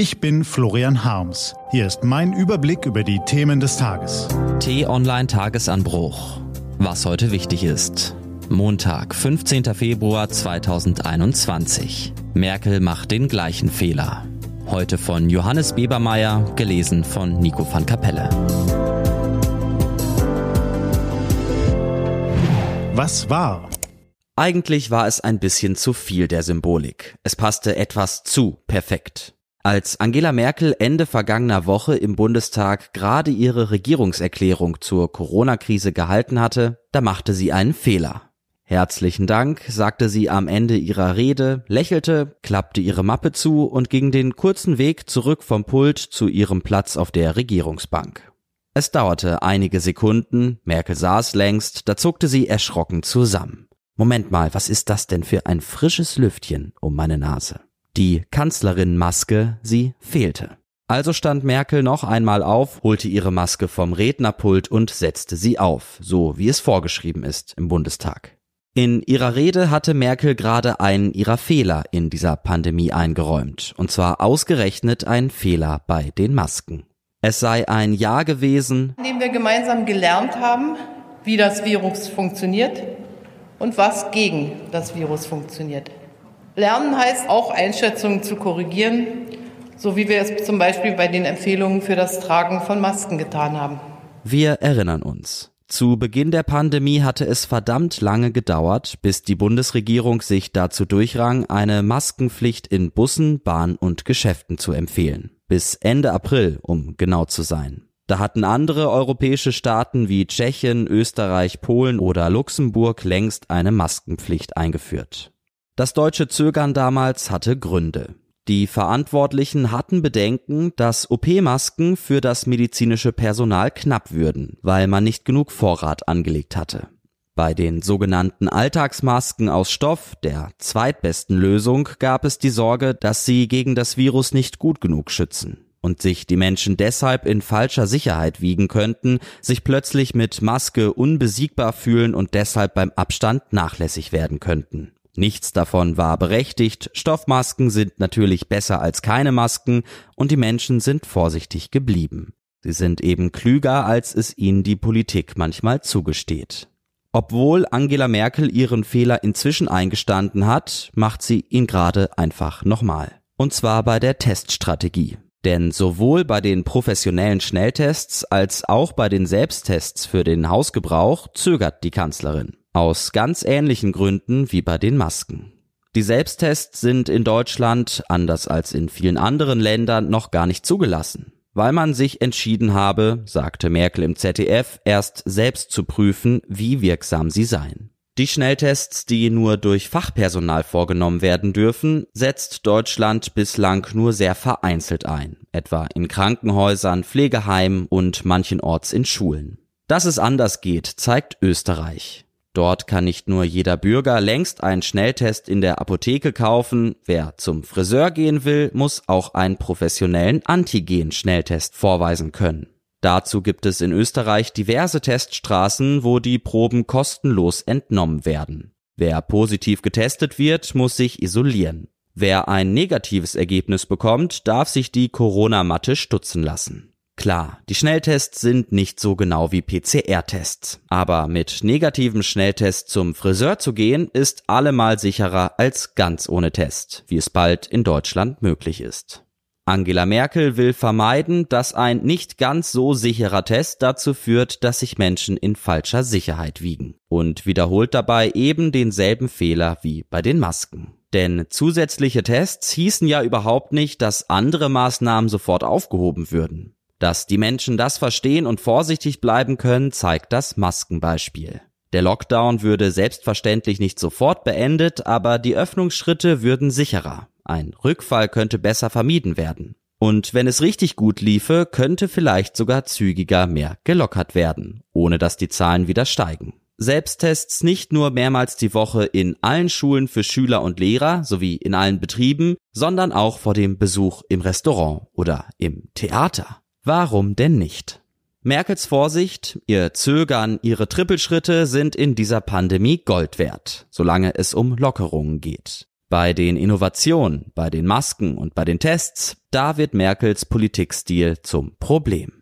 Ich bin Florian Harms. Hier ist mein Überblick über die Themen des Tages. T-Online Tagesanbruch. Was heute wichtig ist. Montag, 15. Februar 2021. Merkel macht den gleichen Fehler. Heute von Johannes Bebermeier, gelesen von Nico van Kapelle. Was war? Eigentlich war es ein bisschen zu viel der Symbolik. Es passte etwas zu perfekt. Als Angela Merkel Ende vergangener Woche im Bundestag gerade ihre Regierungserklärung zur Corona-Krise gehalten hatte, da machte sie einen Fehler. Herzlichen Dank, sagte sie am Ende ihrer Rede, lächelte, klappte ihre Mappe zu und ging den kurzen Weg zurück vom Pult zu ihrem Platz auf der Regierungsbank. Es dauerte einige Sekunden, Merkel saß längst, da zuckte sie erschrocken zusammen. Moment mal, was ist das denn für ein frisches Lüftchen um meine Nase? Die Kanzlerin-Maske, sie fehlte. Also stand Merkel noch einmal auf, holte ihre Maske vom Rednerpult und setzte sie auf, so wie es vorgeschrieben ist im Bundestag. In ihrer Rede hatte Merkel gerade einen ihrer Fehler in dieser Pandemie eingeräumt, und zwar ausgerechnet ein Fehler bei den Masken. Es sei ein Jahr gewesen, in dem wir gemeinsam gelernt haben, wie das Virus funktioniert und was gegen das Virus funktioniert. Lernen heißt auch Einschätzungen zu korrigieren, so wie wir es zum Beispiel bei den Empfehlungen für das Tragen von Masken getan haben. Wir erinnern uns. Zu Beginn der Pandemie hatte es verdammt lange gedauert, bis die Bundesregierung sich dazu durchrang, eine Maskenpflicht in Bussen, Bahn und Geschäften zu empfehlen. Bis Ende April, um genau zu sein. Da hatten andere europäische Staaten wie Tschechien, Österreich, Polen oder Luxemburg längst eine Maskenpflicht eingeführt. Das deutsche Zögern damals hatte Gründe. Die Verantwortlichen hatten Bedenken, dass OP-Masken für das medizinische Personal knapp würden, weil man nicht genug Vorrat angelegt hatte. Bei den sogenannten Alltagsmasken aus Stoff, der zweitbesten Lösung, gab es die Sorge, dass sie gegen das Virus nicht gut genug schützen und sich die Menschen deshalb in falscher Sicherheit wiegen könnten, sich plötzlich mit Maske unbesiegbar fühlen und deshalb beim Abstand nachlässig werden könnten. Nichts davon war berechtigt, Stoffmasken sind natürlich besser als keine Masken und die Menschen sind vorsichtig geblieben. Sie sind eben klüger, als es ihnen die Politik manchmal zugesteht. Obwohl Angela Merkel ihren Fehler inzwischen eingestanden hat, macht sie ihn gerade einfach nochmal. Und zwar bei der Teststrategie. Denn sowohl bei den professionellen Schnelltests als auch bei den Selbsttests für den Hausgebrauch zögert die Kanzlerin. Aus ganz ähnlichen Gründen wie bei den Masken. Die Selbsttests sind in Deutschland, anders als in vielen anderen Ländern, noch gar nicht zugelassen, weil man sich entschieden habe, sagte Merkel im ZDF, erst selbst zu prüfen, wie wirksam sie seien. Die Schnelltests, die nur durch Fachpersonal vorgenommen werden dürfen, setzt Deutschland bislang nur sehr vereinzelt ein, etwa in Krankenhäusern, Pflegeheimen und manchenorts in Schulen. Dass es anders geht, zeigt Österreich. Dort kann nicht nur jeder Bürger längst einen Schnelltest in der Apotheke kaufen, wer zum Friseur gehen will, muss auch einen professionellen Antigen-Schnelltest vorweisen können. Dazu gibt es in Österreich diverse Teststraßen, wo die Proben kostenlos entnommen werden. Wer positiv getestet wird, muss sich isolieren. Wer ein negatives Ergebnis bekommt, darf sich die Corona-Matte stutzen lassen. Klar, die Schnelltests sind nicht so genau wie PCR-Tests, aber mit negativem Schnelltest zum Friseur zu gehen, ist allemal sicherer als ganz ohne Test, wie es bald in Deutschland möglich ist. Angela Merkel will vermeiden, dass ein nicht ganz so sicherer Test dazu führt, dass sich Menschen in falscher Sicherheit wiegen und wiederholt dabei eben denselben Fehler wie bei den Masken. Denn zusätzliche Tests hießen ja überhaupt nicht, dass andere Maßnahmen sofort aufgehoben würden. Dass die Menschen das verstehen und vorsichtig bleiben können, zeigt das Maskenbeispiel. Der Lockdown würde selbstverständlich nicht sofort beendet, aber die Öffnungsschritte würden sicherer. Ein Rückfall könnte besser vermieden werden. Und wenn es richtig gut liefe, könnte vielleicht sogar zügiger mehr gelockert werden, ohne dass die Zahlen wieder steigen. Selbsttests nicht nur mehrmals die Woche in allen Schulen für Schüler und Lehrer sowie in allen Betrieben, sondern auch vor dem Besuch im Restaurant oder im Theater. Warum denn nicht? Merkels Vorsicht, ihr Zögern, ihre Trippelschritte sind in dieser Pandemie Gold wert, solange es um Lockerungen geht. Bei den Innovationen, bei den Masken und bei den Tests, da wird Merkels Politikstil zum Problem.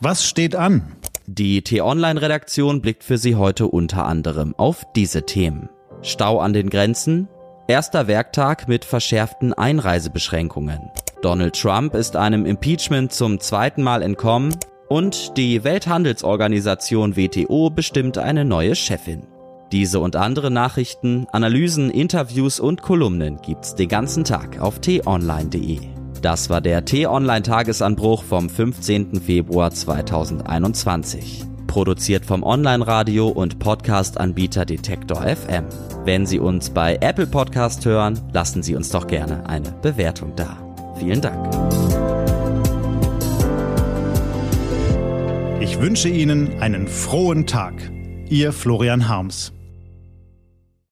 Was steht an? Die T-Online-Redaktion blickt für Sie heute unter anderem auf diese Themen. Stau an den Grenzen, erster Werktag mit verschärften Einreisebeschränkungen. Donald Trump ist einem Impeachment zum zweiten Mal entkommen und die Welthandelsorganisation WTO bestimmt eine neue Chefin. Diese und andere Nachrichten, Analysen, Interviews und Kolumnen gibt's den ganzen Tag auf t-online.de. Das war der T-Online-Tagesanbruch vom 15. Februar 2021. Produziert vom Online-Radio und Podcast-Anbieter Detektor FM. Wenn Sie uns bei Apple Podcast hören, lassen Sie uns doch gerne eine Bewertung da. Vielen Dank. Ich wünsche Ihnen einen frohen Tag. Ihr Florian Harms.